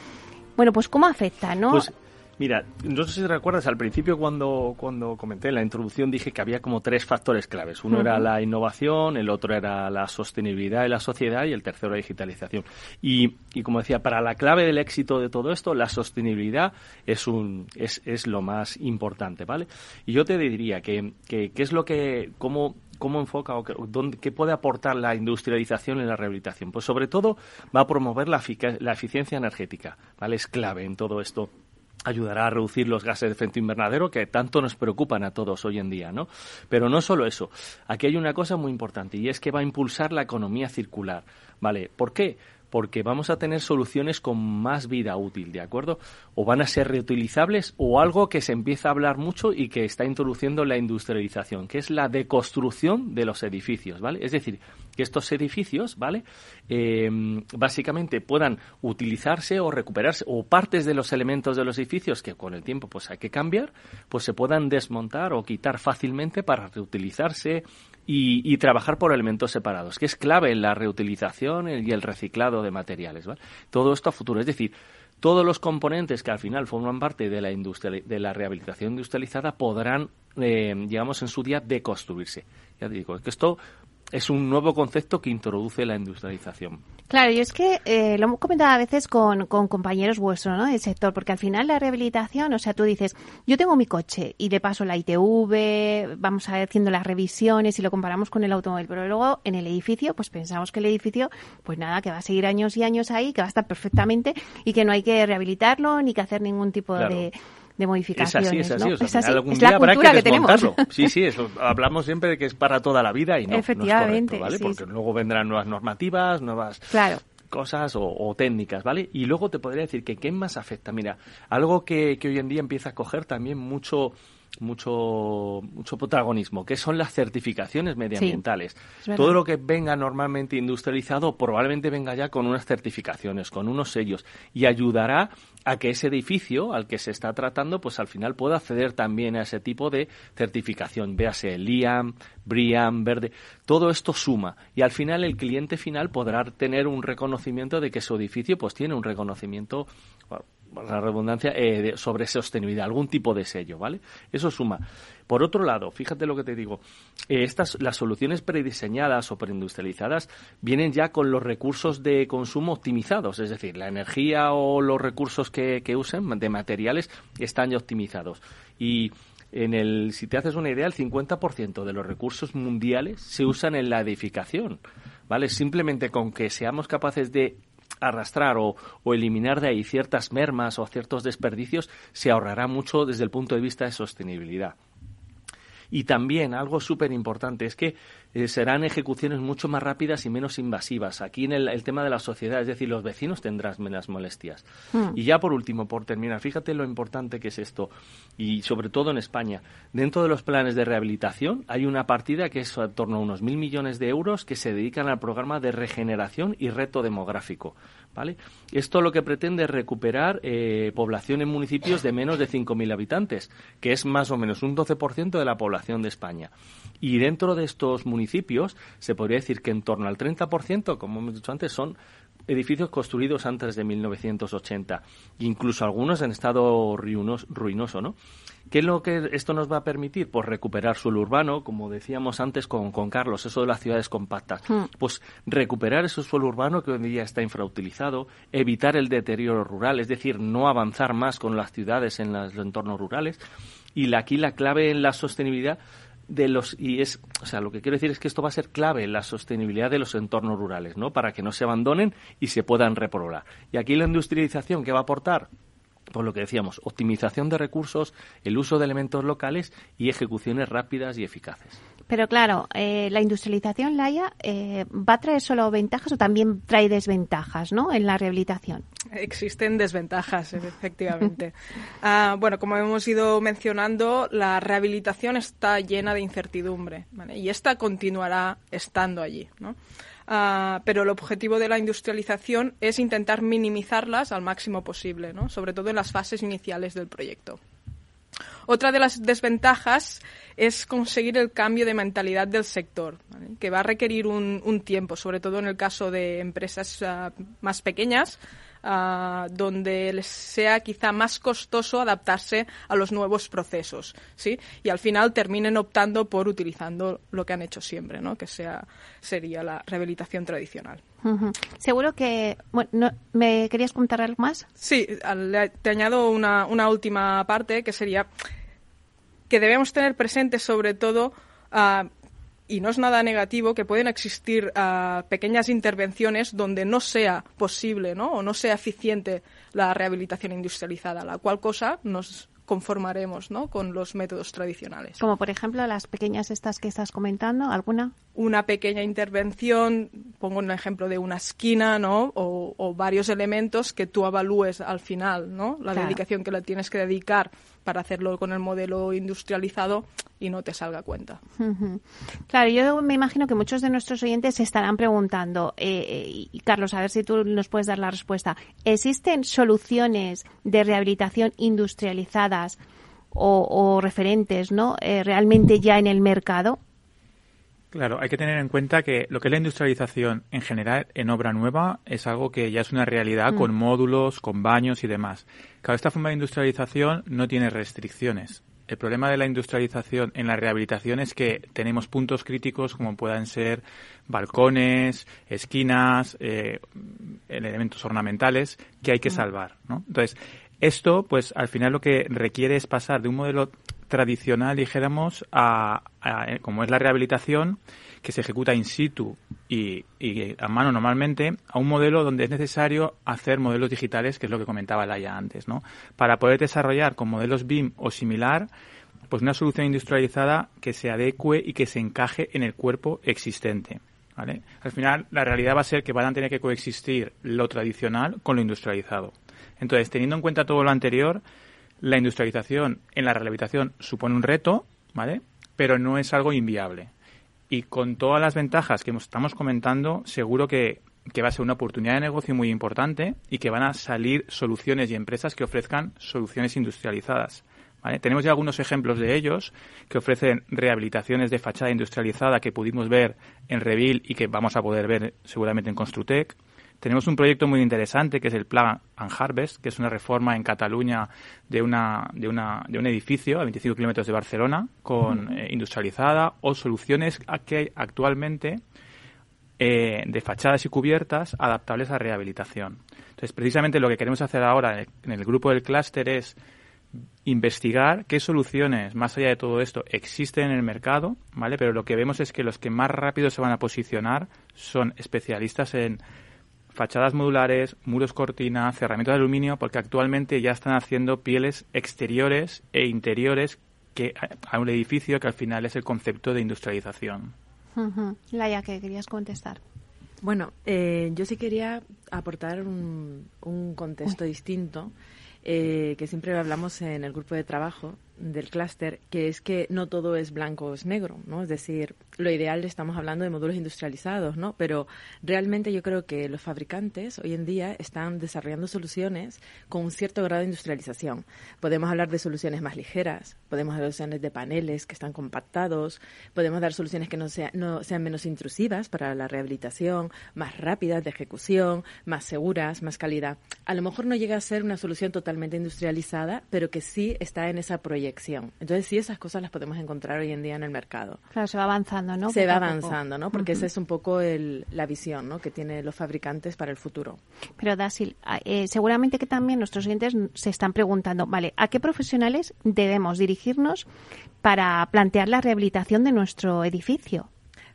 Bueno, pues ¿cómo afecta, no? Pues Mira, no sé si recuerdas, al principio cuando, cuando comenté en la introducción dije que había como tres factores claves. Uno era la innovación, el otro era la sostenibilidad de la sociedad y el tercero la digitalización. Y, y como decía, para la clave del éxito de todo esto, la sostenibilidad es, un, es, es lo más importante, ¿vale? Y yo te diría que, que, es lo que, cómo, cómo enfoca o qué puede aportar la industrialización en la rehabilitación. Pues sobre todo va a promover la, la eficiencia energética, ¿vale? Es clave en todo esto ayudará a reducir los gases de efecto invernadero que tanto nos preocupan a todos hoy en día, ¿no? Pero no solo eso. Aquí hay una cosa muy importante y es que va a impulsar la economía circular, ¿vale? ¿Por qué? Porque vamos a tener soluciones con más vida útil, ¿de acuerdo? O van a ser reutilizables o algo que se empieza a hablar mucho y que está introduciendo la industrialización, que es la deconstrucción de los edificios, ¿vale? Es decir, que estos edificios, ¿vale? Em, básicamente puedan utilizarse o recuperarse o partes de los elementos de los edificios que con el tiempo pues hay que cambiar, pues se puedan desmontar o quitar fácilmente para reutilizarse y, trabajar por elementos separados, que es clave en la reutilización y el reciclado de materiales. Todo esto a futuro. Es decir, todos los componentes que al final forman parte de la, industria, de la rehabilitación industrializada podrán, eh, digamos, en su día deconstruirse. Ya digo, que esto es un nuevo concepto que introduce la industrialización. Claro, y es que eh, lo hemos comentado a veces con, con compañeros vuestros ¿no? del sector, porque al final la rehabilitación, o sea, tú dices, yo tengo mi coche y le paso la ITV, vamos haciendo las revisiones y lo comparamos con el automóvil, pero luego en el edificio, pues pensamos que el edificio, pues nada, que va a seguir años y años ahí, que va a estar perfectamente y que no hay que rehabilitarlo ni que hacer ningún tipo de de modificaciones. Es así, es así. algún día habrá que, desmontarlo. (laughs) Sí, sí, eso, hablamos siempre de que es para toda la vida y no, Efectivamente, ¿vale? Porque luego vendrán nuevas normativas, nuevas cosas o, técnicas, ¿vale? Y luego te podría decir que qué más afecta. Mira, algo que, que hoy en día empieza a coger también mucho mucho, mucho protagonismo, que son las certificaciones medioambientales. Todo lo que venga normalmente industrializado probablemente venga ya con unas certificaciones, con unos sellos, y ayudará a que ese edificio al que se está tratando, pues al final pueda acceder también a ese tipo de certificación, véase LIAM, BRIAM, Verde, todo esto suma y al final el cliente final podrá tener un reconocimiento de que su edificio pues tiene un reconocimiento la redundancia, eh, sobre sostenibilidad, algún tipo de sello, ¿vale? Eso suma. Por otro lado, fíjate lo que te digo, eh, estas, las soluciones prediseñadas o preindustrializadas vienen ya con los recursos de consumo optimizados, es decir, la energía o los recursos que, que usen de materiales están ya optimizados. Y en el, si te haces una idea, el 50% de los recursos mundiales se usan en la edificación, ¿vale? Simplemente con que seamos capaces de arrastrar o, o, eliminar de ahí ciertas mermas o ciertos desperdicios, se ahorrará mucho desde el punto de vista de sostenibilidad. Y también algo súper importante es que eh, serán ejecuciones mucho más rápidas y menos invasivas. Aquí en el, tema de la sociedad, es decir, los vecinos tendrán menos molestias. Hmm. Y ya por último, por terminar, fíjate lo importante que es esto, y sobre todo en España. Dentro de los planes de rehabilitación hay una partida que es en torno a unos mil millones de euros que se dedican al programa de regeneración y reto demográfico. ¿Vale? Esto lo que pretende es recuperar eh, población en municipios de menos de 5.000 habitantes, que es más o menos un 12% de la población de España. Y dentro de estos municipios se podría decir que en torno al 30%, como hemos dicho antes, son edificios construidos antes de 1980, incluso algunos en estado ruinoso, ¿no? ¿Qué es lo que esto nos va a permitir? Pues recuperar suelo urbano, como decíamos antes con, con Carlos, eso de las ciudades compactas. Hmm. Pues recuperar ese suelo urbano que hoy en día está infrautilizado, evitar el deterioro rural, es decir, no avanzar más con las ciudades en los entornos rurales. Y aquí la clave en la sostenibilidad de los y es o sea lo que quiero decir es que esto va a ser clave en la sostenibilidad de los entornos rurales no para que no se abandonen y se puedan repoblar y aquí la industrialización que va a aportar por lo que decíamos, optimización de recursos, el uso de elementos locales y ejecuciones rápidas y eficaces. Pero claro, eh, la industrialización, Laia, eh, ¿va a traer solo ventajas o también trae desventajas ¿no? en la rehabilitación? Existen desventajas, (laughs) efectivamente. Ah, bueno, como hemos ido mencionando, la rehabilitación está llena de incertidumbre y esta continuará estando allí. ¿no? Ah, pero el objetivo de la industrialización es intentar minimizarlas al máximo posible, ¿no? sobre todo en las fases iniciales del proyecto. Otra de las desventajas es conseguir el cambio de mentalidad del sector, que va a requerir un, tiempo, sobre todo en el caso de empresas ah, más pequeñas, Ah, donde les sea quizá más costoso adaptarse a los nuevos procesos, ¿sí? Y al final terminen optando por utilizando lo que han hecho siempre, ¿no? Que sea sería la rehabilitación tradicional. Seguro que bueno, me querías contar algo más. Sí, te añado una, una última parte que sería que debemos tener presente sobre todo uh, y no es nada negativo que pueden existir ah, pequeñas intervenciones donde no sea posible ¿no? o no sea eficiente la rehabilitación industrializada, la cual cosa nos conformaremos ¿no? con los métodos tradicionales. Como por ejemplo las pequeñas estas que estás comentando, ¿alguna? Una pequeña intervención, pongo un ejemplo de una esquina, ¿no? O, varios elementos que tú evalúes al final, ¿no? La dedicación que le tienes que dedicar para hacerlo con el modelo industrializado y no te salga cuenta. Claro, yo me imagino que muchos de nuestros oyentes se estarán preguntando, eh, eh, y Carlos, a ver si tú nos puedes dar la respuesta, ¿existen soluciones de rehabilitación industrializadas o, referentes ¿no? Eh, realmente ya en el mercado? Claro, hay que tener en cuenta que lo que es la industrialización en general en obra nueva es algo que ya es una realidad mm. con módulos, con baños y demás. Claro, esta forma de industrialización no tiene restricciones. El problema de la industrialización en la rehabilitación es que tenemos puntos críticos como puedan ser balcones, esquinas, eh, elementos ornamentales que hay que mm. salvar. ¿no? Entonces, esto, pues al final lo que requiere es pasar de un modelo tradicional, dijéramos, a, como es la rehabilitación, que se ejecuta in situ y, a mano normalmente, a un modelo donde es necesario hacer modelos digitales, que es lo que comentaba Laia antes, ¿no? Para poder desarrollar con modelos BIM o similar, pues una solución industrializada que se adecue y que se encaje en el cuerpo existente. Al final, la realidad va a ser que van a tener que coexistir lo tradicional con lo industrializado. Entonces, teniendo en cuenta todo lo anterior, la industrialización en la rehabilitación supone un reto, ¿vale? Pero no es algo inviable. Y con todas las ventajas que estamos comentando, seguro que, va a ser una oportunidad de negocio muy importante y que van a salir soluciones y empresas que ofrezcan soluciones industrializadas. Tenemos ya algunos ejemplos de ellos que ofrecen rehabilitaciones de fachada industrializada que pudimos ver en Revil y que vamos a poder ver seguramente en Construtec. Tenemos un proyecto muy interesante que es el Plan and Harvest, que es una reforma en Cataluña de, una, de, una, de un edificio a 25 kilómetros de Barcelona, con eh, industrializada o soluciones que hay actualmente eh, de fachadas y cubiertas adaptables a rehabilitación. Entonces, precisamente lo que queremos hacer ahora en el grupo del clúster es investigar qué soluciones, más allá de todo esto, existen en el mercado, ¿vale? Pero lo que vemos es que los que más rápido se van a posicionar son especialistas en fachadas modulares, muros cortina, cerramiento de aluminio, porque actualmente ya están haciendo pieles exteriores e interiores que a un edificio que al final es el concepto de industrialización. Laia, que querías contestar. Bueno, eh, yo sí quería aportar un, contexto distinto, eh, que siempre hablamos en el grupo de trabajo, del clúster, que es que no todo es blanco o es negro, ¿no? Es decir, lo ideal estamos hablando de módulos industrializados, ¿no? Pero realmente yo creo que los fabricantes hoy en día están desarrollando soluciones con un cierto grado de industrialización. Podemos hablar de soluciones más ligeras, podemos hablar de soluciones de paneles que están compactados, podemos dar soluciones que no, no sean menos intrusivas para la rehabilitación, más rápidas de ejecución, más seguras, más calidad. A lo mejor no llega a ser una solución totalmente industrializada, pero que sí está en esa proyección entonces sí, esas cosas las podemos encontrar hoy en día en el mercado. Claro, se va avanzando, ¿no? Se va avanzando, ¿no? Porque esa es un poco la visión ¿no? que tienen los fabricantes para el futuro. Pero Dasil, ah, eh, seguramente que también nuestros clientes se están preguntando, vale, ¿a qué profesionales debemos dirigirnos para plantear la rehabilitación de nuestro edificio?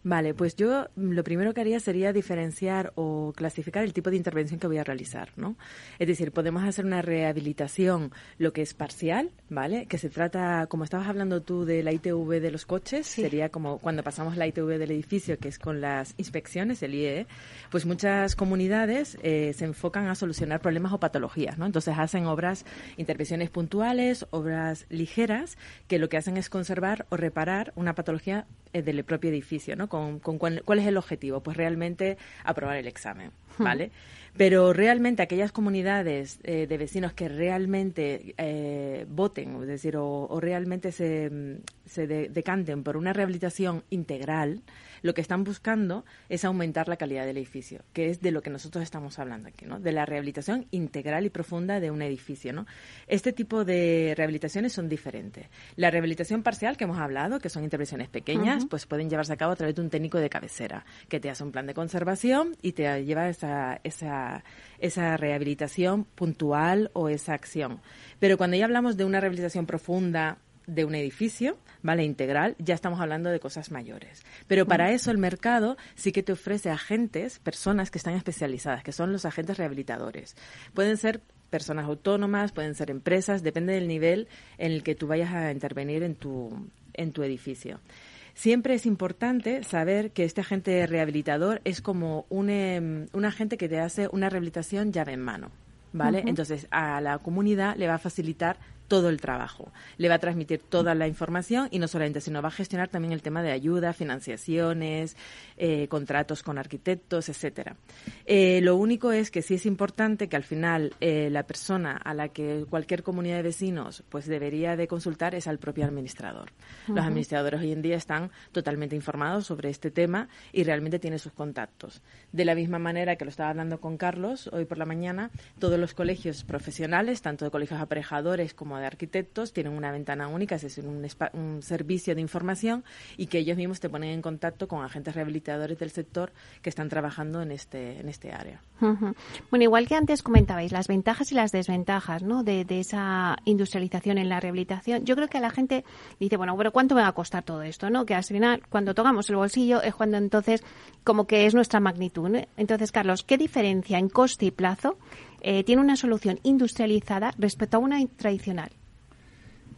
Vale, pues yo lo primero que haría sería diferenciar o clasificar el tipo de intervención que voy a realizar, ¿no? Es decir, podemos hacer una rehabilitación, lo que es parcial, ¿vale? Que se trata, como estabas hablando tú de la ITV de los coches, sería como cuando pasamos la ITV del edificio, que es con las inspecciones, el IE, pues muchas comunidades eh, se enfocan a solucionar problemas o patologías, ¿no? Entonces hacen obras, intervenciones puntuales, obras ligeras, que lo que hacen es conservar o reparar una patología eh, del propio edificio, ¿no? Con, cuál, es el objetivo, pues realmente aprobar el examen, ¿vale? Pero realmente aquellas comunidades eh, de vecinos que realmente eh, voten, es decir, o, realmente se, se decanten por una rehabilitación integral, lo que están buscando es aumentar la calidad del edificio, que es de lo que nosotros estamos hablando aquí, ¿no? De la rehabilitación integral y profunda de un edificio, ¿no? Este tipo de rehabilitaciones son diferentes. La rehabilitación parcial que hemos hablado, que son intervenciones pequeñas, pues pueden llevarse a cabo a través de un técnico de cabecera, que te hace un plan de conservación y te lleva esa, esa, esa rehabilitación puntual o esa acción. Pero cuando ya hablamos de una rehabilitación profunda, de un edificio, ¿vale? Integral, ya estamos hablando de cosas mayores. Pero para eso el mercado sí que te ofrece agentes, personas que están especializadas, que son los agentes rehabilitadores. Pueden ser personas autónomas, pueden ser empresas, depende del nivel en el que tú vayas a intervenir en tu, en tu edificio. Siempre es importante saber que este agente rehabilitador es como un, em, un agente que te hace una rehabilitación llave en mano. ¿Vale? Entonces, a la comunidad le va a facilitar todo el trabajo. Le va a transmitir toda la información y no solamente, sino va a gestionar también el tema de ayuda, financiaciones, eh, contratos con arquitectos, etcétera. Eh, lo único es que sí es importante que al final eh, la persona a la que cualquier comunidad de vecinos pues debería de consultar es al propio administrador. Los administradores hoy en día están totalmente informados sobre este tema y realmente tienen sus contactos. De la misma manera que lo estaba hablando con Carlos hoy por la mañana, todos los colegios profesionales, tanto de colegios aparejadores como de arquitectos tienen una ventana única, es decir, un, un, servicio de información y que ellos mismos te ponen en contacto con agentes rehabilitadores del sector que están trabajando en este, en este área. Bueno, igual que antes comentabais, las ventajas y las desventajas ¿no? de, esa industrialización en la rehabilitación, yo creo que a la gente dice, bueno, pero ¿cuánto me va a costar todo esto? ¿no? Que al final, cuando tocamos el bolsillo, es cuando entonces como que es nuestra magnitud. Entonces, Carlos, ¿qué diferencia en coste y plazo eh, tiene una solución industrializada respecto a una tradicional.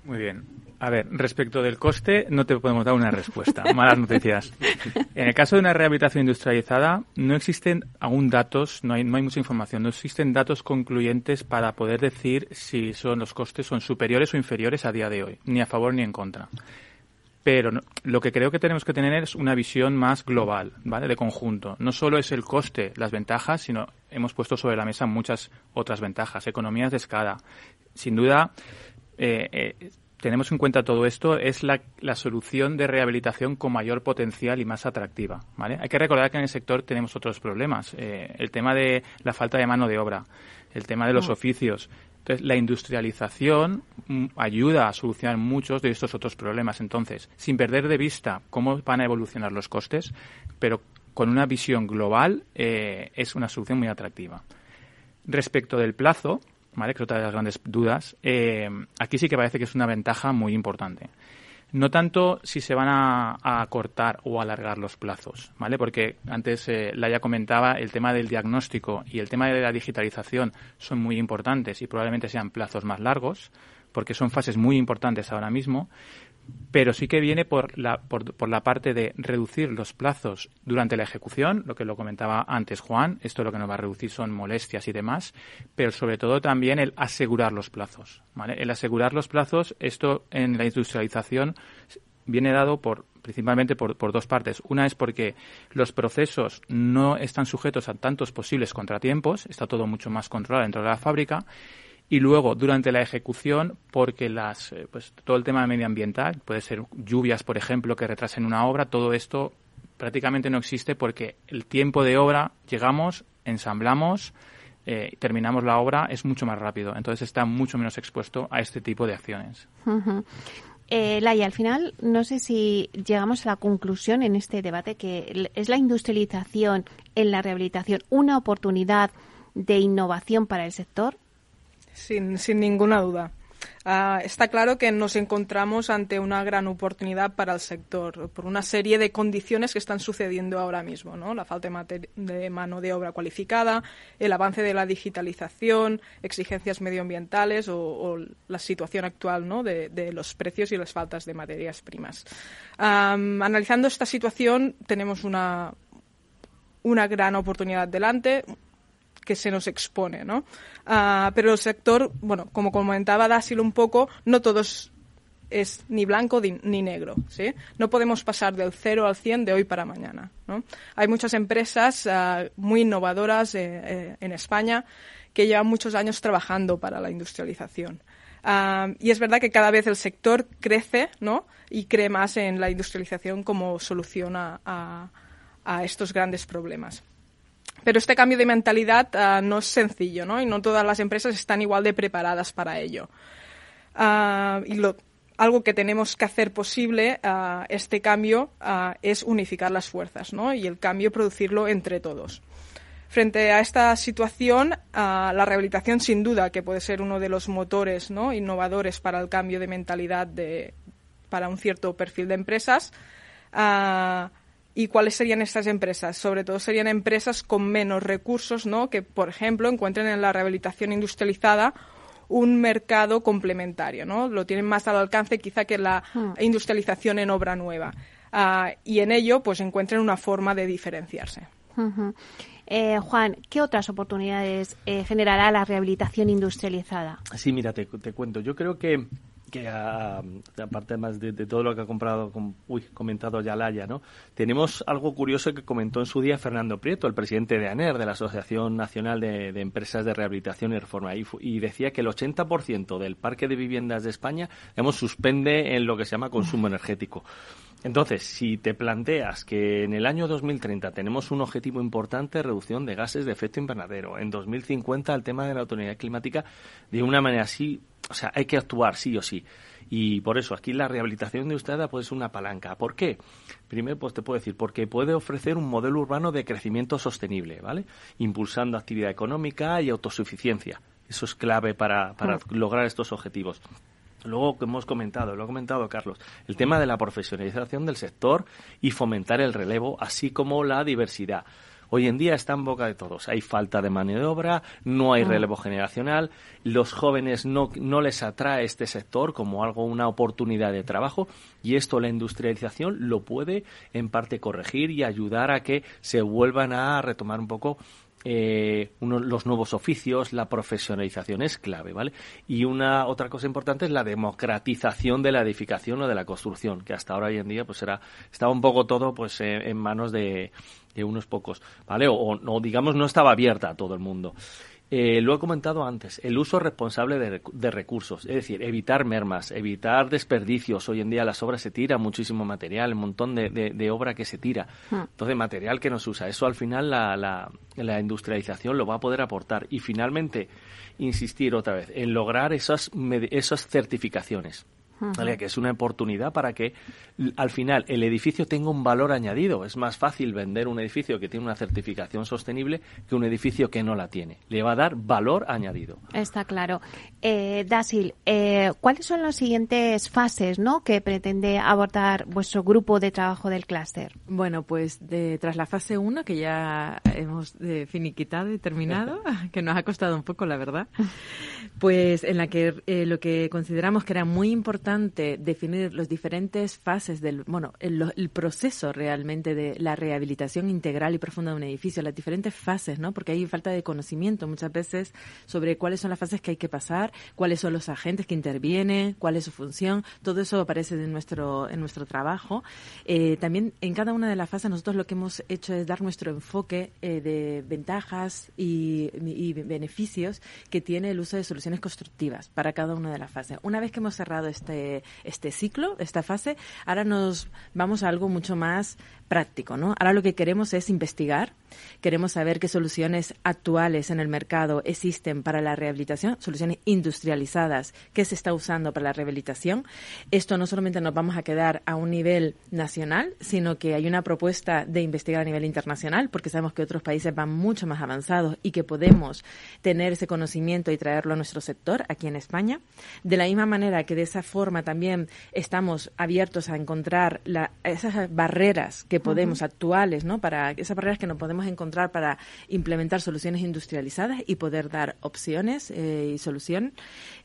Muy bien. A ver, respecto del coste, no te podemos dar una respuesta. Malas noticias. En el caso de una rehabilitación industrializada, no existen aún datos, no hay, no hay mucha información, no existen datos concluyentes para poder decir si son los costes son superiores o inferiores a día de hoy, ni a favor ni en contra. Pero lo que creo que tenemos que tener es una visión más global, ¿vale? De conjunto. No solo es el coste, las ventajas, sino hemos puesto sobre la mesa muchas otras ventajas, economías de escala. Sin duda, eh, eh, tenemos en cuenta todo esto, es la, solución de rehabilitación con mayor potencial y más atractiva. ¿vale? Hay que recordar que en el sector tenemos otros problemas. Eh, el tema de la falta de mano de obra, el tema de los mm. oficios, entonces, la industrialización mm, ayuda a solucionar muchos de estos otros problemas. Entonces, sin perder de vista cómo van a evolucionar los costes, pero con una visión global, eh, es una solución muy atractiva. Respecto del plazo, ¿vale? que es otra de las grandes dudas, eh, aquí sí que parece que es una ventaja muy importante. No tanto si se van a, a acortar o alargar los plazos, ¿vale? Porque antes eh, Laia comentaba el tema del diagnóstico y el tema de la digitalización son muy importantes y probablemente sean plazos más largos, porque son fases muy importantes ahora mismo, pero sí que viene por la, por, por, la parte de reducir los plazos durante la ejecución, lo que lo comentaba antes Juan, esto lo que nos va a reducir son molestias y demás, pero sobre todo también el asegurar los plazos. ¿vale? El asegurar los plazos, esto en la industrialización viene dado por principalmente por, por, dos partes. Una es porque los procesos no están sujetos a tantos posibles contratiempos, está todo mucho más controlado dentro de la fábrica, y luego durante la ejecución porque las eh, pues todo el tema medioambiental puede ser lluvias por ejemplo que retrasen una obra todo esto prácticamente no existe porque el tiempo de obra llegamos ensamblamos eh, terminamos la obra es mucho más rápido entonces está mucho menos expuesto a este tipo de acciones. Eh, Laia, al final, no sé si llegamos a la conclusión en este debate que es la industrialización en la rehabilitación una oportunidad de innovación para el sector. Sin, sin ninguna duda. Uh, está claro que nos encontramos ante una gran oportunidad para el sector por una serie de condiciones que están sucediendo ahora mismo, ¿no? La falta de, de, mano de obra cualificada, el avance de la digitalización, exigencias medioambientales o, la situación actual, ¿no? De, los precios y las faltas de materias primas. Analizando esta situación, tenemos una una gran oportunidad delante, que se nos expone, ¿no? Uh, pero el sector, bueno, como comentaba Dásil un poco, no todo es, ni blanco ni negro, ¿sí? No podemos pasar del 0 al 100 de hoy para mañana, ¿no? Hay muchas empresas uh, muy innovadoras eh, eh, en España que llevan muchos años trabajando para la industrialización. Uh, y es verdad que cada vez el sector crece, ¿no? Y cree más en la industrialización como solución a estos grandes problemas. Pero este cambio de mentalidad uh, no es sencillo, ¿no? Y no todas las empresas están igual de preparadas para ello. Uh, y lo, algo que tenemos que hacer posible, uh, este cambio, es unificar las fuerzas, ¿no? Y el cambio producirlo entre todos. Frente a esta situación, la rehabilitación sin duda que puede ser uno de los motores ¿no? innovadores para el cambio de mentalidad de, para un cierto perfil de empresas. ¿Y cuáles serían estas empresas? Sobre todo serían empresas con menos recursos, ¿no? Que, por ejemplo, encuentren en la rehabilitación industrializada un mercado complementario, ¿no? Lo tienen más al alcance quizá que la industrialización en obra nueva. Uh, y en ello, pues encuentren una forma de diferenciarse. Uh -huh. eh, Juan, ¿qué otras oportunidades eh, generará la rehabilitación industrializada? Sí, mira, te, te cuento. Yo creo que que aparte más de, todo lo que ha comprado, com, uy, comentado ya Laya, ¿no? Tenemos algo curioso que comentó en su día Fernando Prieto, el presidente de ANER, de la Asociación Nacional de, de Empresas de Rehabilitación y Reforma, y, y decía que el 80% del parque de viviendas de España, digamos, suspende en lo que se llama consumo energético. Entonces, si te planteas que en el año 2030 tenemos un objetivo importante de reducción de gases de efecto invernadero, en 2050 el tema de la autonomía climática, de una manera así, o sea, hay que actuar sí o sí. Y por eso aquí la rehabilitación de usted puede ser una palanca. ¿Por qué? Primero, pues te puedo decir, porque puede ofrecer un modelo urbano de crecimiento sostenible, ¿vale? Impulsando actividad económica y autosuficiencia. Eso es clave para, para lograr estos objetivos. Luego que hemos comentado, lo ha comentado Carlos, el tema de la profesionalización del sector y fomentar el relevo, así como la diversidad. Hoy en día está en boca de todos. Hay falta de mano de obra, no hay relevo generacional, los jóvenes no, no les atrae este sector como algo, una oportunidad de trabajo y esto la industrialización lo puede en parte corregir y ayudar a que se vuelvan a retomar un poco eh, uno, los nuevos oficios, la profesionalización es clave, ¿vale? Y una otra cosa importante es la democratización de la edificación o de la construcción, que hasta ahora hoy en día pues era estaba un poco todo pues eh, en manos de, de, unos pocos, ¿vale? O, o, digamos no estaba abierta a todo el mundo. Eh, lo he comentado antes, el uso responsable de, de, recursos, es decir, evitar mermas, evitar desperdicios. Hoy en día las obras se tira muchísimo material, un montón de, de, de obra que se tira. Entonces, material que no se usa. Eso al final la, la, la, industrialización lo va a poder aportar. Y finalmente, insistir otra vez en lograr esas, esas certificaciones. Que es una oportunidad para que al final el edificio tenga un valor añadido. Es más fácil vender un edificio que tiene una certificación sostenible que un edificio que no la tiene. Le va a dar valor añadido. Está claro. Eh, Dasil, eh, ¿cuáles son las siguientes fases ¿no? que pretende abordar vuestro grupo de trabajo del clúster? Bueno, pues de, tras la fase 1, que ya hemos eh, finiquitado y terminado, (laughs) que nos ha costado un poco, la verdad, (laughs) pues en la que eh, lo que consideramos que era muy importante definir las diferentes fases del, bueno, el, proceso realmente de la rehabilitación integral y profunda de un edificio, las diferentes fases, ¿no? Porque hay falta de conocimiento muchas veces sobre cuáles son las fases que hay que pasar, cuáles son los agentes que intervienen, cuál es su función, todo eso aparece en nuestro, en nuestro trabajo. Eh, también en cada una de las fases nosotros lo que hemos hecho es dar nuestro enfoque eh, de ventajas y, y beneficios que tiene el uso de soluciones constructivas para cada una de las fases. Una vez que hemos cerrado este este, ciclo, esta fase, ahora nos vamos a algo mucho más práctico, ¿no? Ahora lo que queremos es investigar, queremos saber qué soluciones actuales en el mercado existen para la rehabilitación, soluciones industrializadas que se está usando para la rehabilitación. Esto no solamente nos vamos a quedar a un nivel nacional, sino que hay una propuesta de investigar a nivel internacional, porque sabemos que otros países van mucho más avanzados y que podemos tener ese conocimiento y traerlo a nuestro sector aquí en España. De la misma manera que de esa forma también estamos abiertos a encontrar esas barreras que podemos, actuales, ¿no? Para esas barreras que nos podemos encontrar para implementar soluciones industrializadas y poder dar opciones eh, y solución.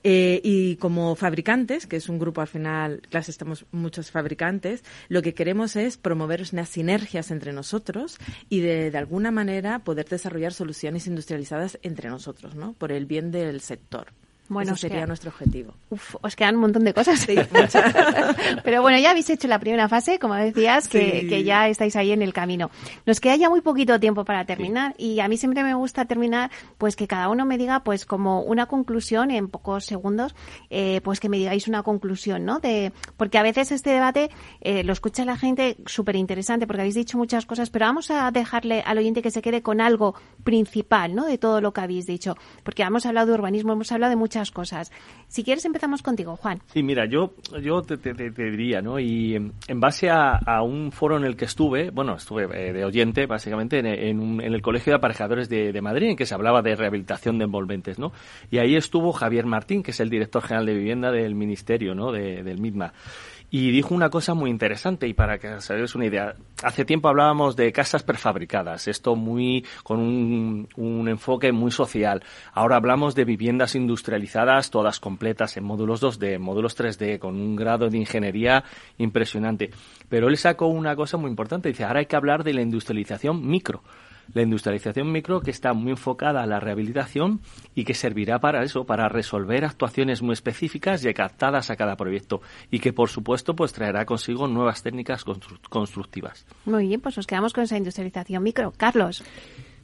Eh, y como fabricantes, que es un grupo al final, clase estamos muchos fabricantes, lo que queremos es promover unas sinergias entre nosotros y de, de alguna manera poder desarrollar soluciones industrializadas entre nosotros, ¿no? Por el bien del sector. Bueno, sería nuestro objetivo. Uf, os quedan un montón de cosas. (laughs) Pero bueno, ya habéis hecho la primera fase, como decías, que, ya estáis ahí en el camino. Nos queda ya muy poquito tiempo para terminar y a mí siempre me gusta terminar, pues que cada uno me diga, pues como una conclusión en pocos segundos, eh, pues que me digáis una conclusión, ¿no? De, porque a veces este debate eh, lo escucha la gente súper interesante porque habéis dicho muchas cosas, pero vamos a dejarle al oyente que se quede con algo principal, ¿no? De todo lo que habéis dicho. Porque hemos hablado de urbanismo, hemos hablado de muchas cosas. Si quieres empezamos contigo, Juan. Sí, mira, yo, yo te, diría, ¿no? Y en base a, un foro en el que estuve, bueno, estuve eh, de oyente, básicamente, en, el Colegio de Aparejadores de, Madrid, en que se hablaba de rehabilitación de envolventes, ¿no? Y ahí estuvo Javier Martín, que es el director general de vivienda del Ministerio, ¿no? del MIDMA y dijo una cosa muy interesante y para que hagáis una idea. Hace tiempo hablábamos de casas prefabricadas, esto muy con un, un, enfoque muy social. Ahora hablamos de viviendas industrializadas, todas completas en módulos 2D, módulos 3D, con un grado de ingeniería impresionante. Pero él sacó una cosa muy importante, dice, ahora hay que hablar de la industrialización micro la industrialización micro que está muy enfocada a la rehabilitación y que servirá para eso, para resolver actuaciones muy específicas y adaptadas a cada proyecto y que por supuesto pues traerá consigo nuevas técnicas constructivas. Muy bien, pues nos quedamos con esa industrialización micro. Carlos.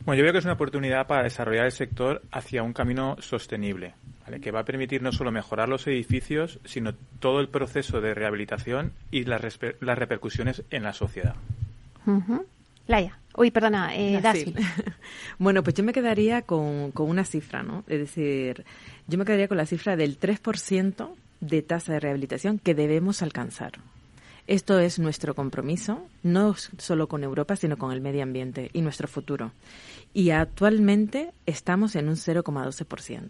Bueno, yo veo que es una oportunidad para desarrollar el sector hacia un camino sostenible, que va a permitir no solo mejorar los edificios, sino todo el proceso de rehabilitación y las, las repercusiones en la sociedad. Laia. Uy, perdona, eh, (laughs) bueno, pues yo me quedaría con, con una cifra, ¿no? Es decir, yo me quedaría con la cifra del 3% de tasa de rehabilitación que debemos alcanzar. Esto es nuestro compromiso, no solo con Europa, sino con el medio ambiente y nuestro futuro. Y actualmente estamos en un 0,12%.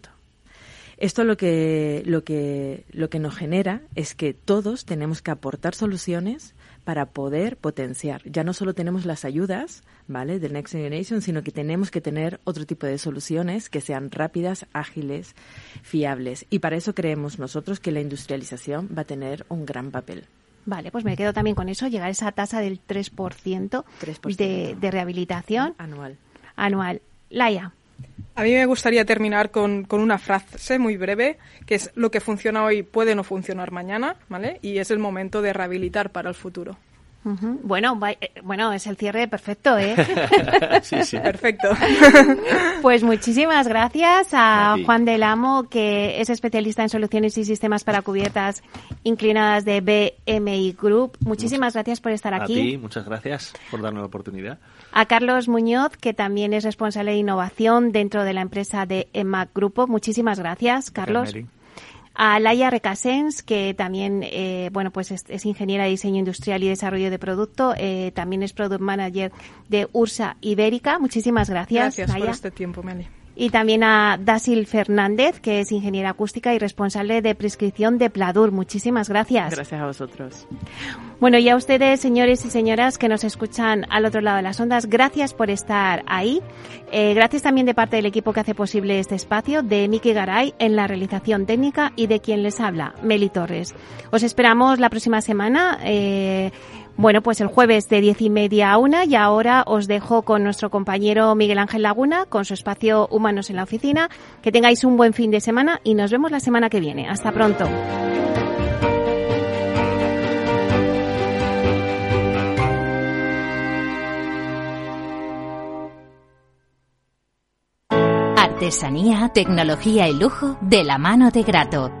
Esto lo que, lo, que, lo que nos genera es que todos tenemos que aportar soluciones para poder potenciar. Ya no solo tenemos las ayudas, ¿vale? Del Next Generation, sino que tenemos que tener otro tipo de soluciones que sean rápidas, ágiles, fiables. Y para eso creemos nosotros que la industrialización va a tener un gran papel. Vale, pues me quedo también con eso, llegar a esa tasa del 3%, De, de rehabilitación anual. Anual. Laia. A mí me gustaría terminar con, con, una frase muy breve, que es lo que funciona hoy puede no funcionar mañana, ¿vale? Y es el momento de rehabilitar para el futuro. Bueno, eh, bueno, es el cierre perfecto, ¿eh? (laughs) sí, sí. Perfecto. (laughs) pues muchísimas gracias a, Juan del Amo, que es especialista en soluciones y sistemas para cubiertas inclinadas de BMI Group. Muchísimas gracias por estar aquí. A ti, muchas gracias por darnos la oportunidad. A Carlos Muñoz, que también es responsable de innovación dentro de la empresa de EMAC Grupo. Muchísimas gracias, Carlos. A Laia Recasens, que también, eh, bueno, pues es, ingeniera de diseño industrial y desarrollo de producto, eh, también es product manager de Ursa Ibérica. Muchísimas gracias. Gracias por este tiempo, Meli y también a Dasil Fernández, que es ingeniera acústica y responsable de prescripción de Pladur. Muchísimas gracias. Gracias a vosotros. Bueno, y a ustedes, señores y señoras que nos escuchan al otro lado de las ondas, gracias por estar ahí. Eh, gracias también de parte del equipo que hace posible este espacio, de Miki Garay en la realización técnica y de quien les habla, Meli Torres. Os esperamos la próxima semana. Eh, bueno, pues el jueves de diez y media a una y ahora os dejo con nuestro compañero Miguel Ángel Laguna con su espacio Humanos en la Oficina. Que tengáis un buen fin de semana y nos vemos la semana que viene. Hasta pronto. Artesanía, tecnología y lujo de la mano de Grato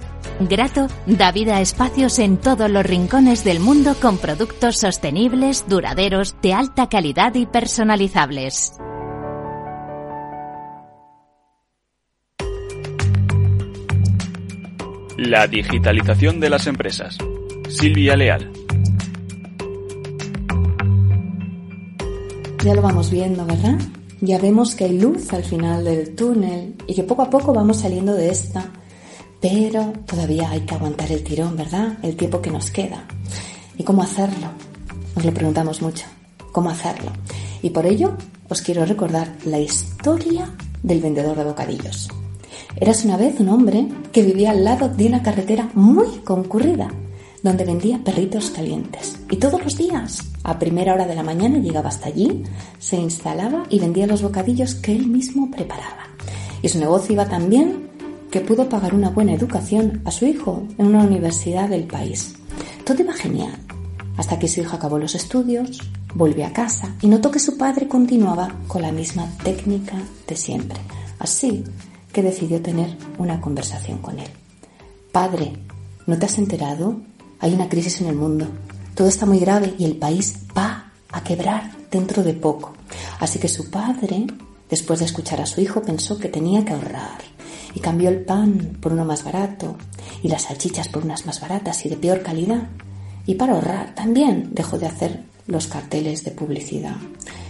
Grato da vida a espacios en todos los rincones del mundo con productos sostenibles, duraderos, de alta calidad y personalizables. La digitalización de las empresas. Silvia Leal. Ya lo vamos viendo, ¿verdad? Ya vemos que hay luz al final del túnel y que poco a poco vamos saliendo de esta pero todavía hay que aguantar el tirón, ¿verdad? El tiempo que nos queda. ¿Y cómo hacerlo? Nos lo preguntamos mucho. ¿Cómo hacerlo? Y por ello os quiero recordar la historia del vendedor de bocadillos. Eras una vez un hombre que vivía al lado de una carretera muy concurrida, donde vendía perritos calientes. Y todos los días, a primera hora de la mañana, llegaba hasta allí, se instalaba y vendía los bocadillos que él mismo preparaba. Y su negocio iba tan bien que pudo pagar una buena educación a su hijo en una universidad del país. Todo iba genial, hasta que su hijo acabó los estudios, volvió a casa y notó que su padre continuaba con la misma técnica de siempre. Así que decidió tener una conversación con él. Padre, ¿no te has enterado? Hay una crisis en el mundo. Todo está muy grave y el país va a quebrar dentro de poco. Así que su padre, después de escuchar a su hijo, pensó que tenía que ahorrar y cambió el pan por uno más barato y las salchichas por unas más baratas y de peor calidad. Y para ahorrar también dejó de hacer los carteles de publicidad.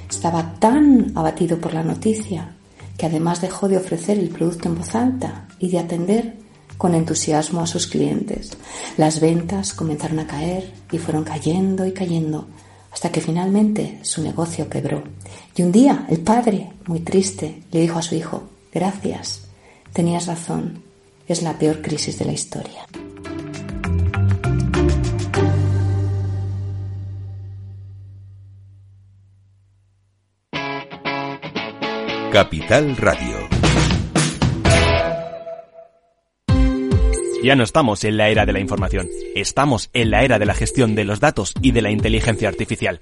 Estaba tan abatido por la noticia que además dejó de ofrecer el producto en voz alta y de atender con entusiasmo a sus clientes. Las ventas comenzaron a caer y fueron cayendo y cayendo hasta que finalmente su negocio quebró. Y un día el padre, muy triste, le dijo a su hijo, gracias, Tenías razón, es la peor crisis de la historia. Capital Radio. Ya no estamos en la era de la información, estamos en la era de la gestión de los datos y de la inteligencia artificial.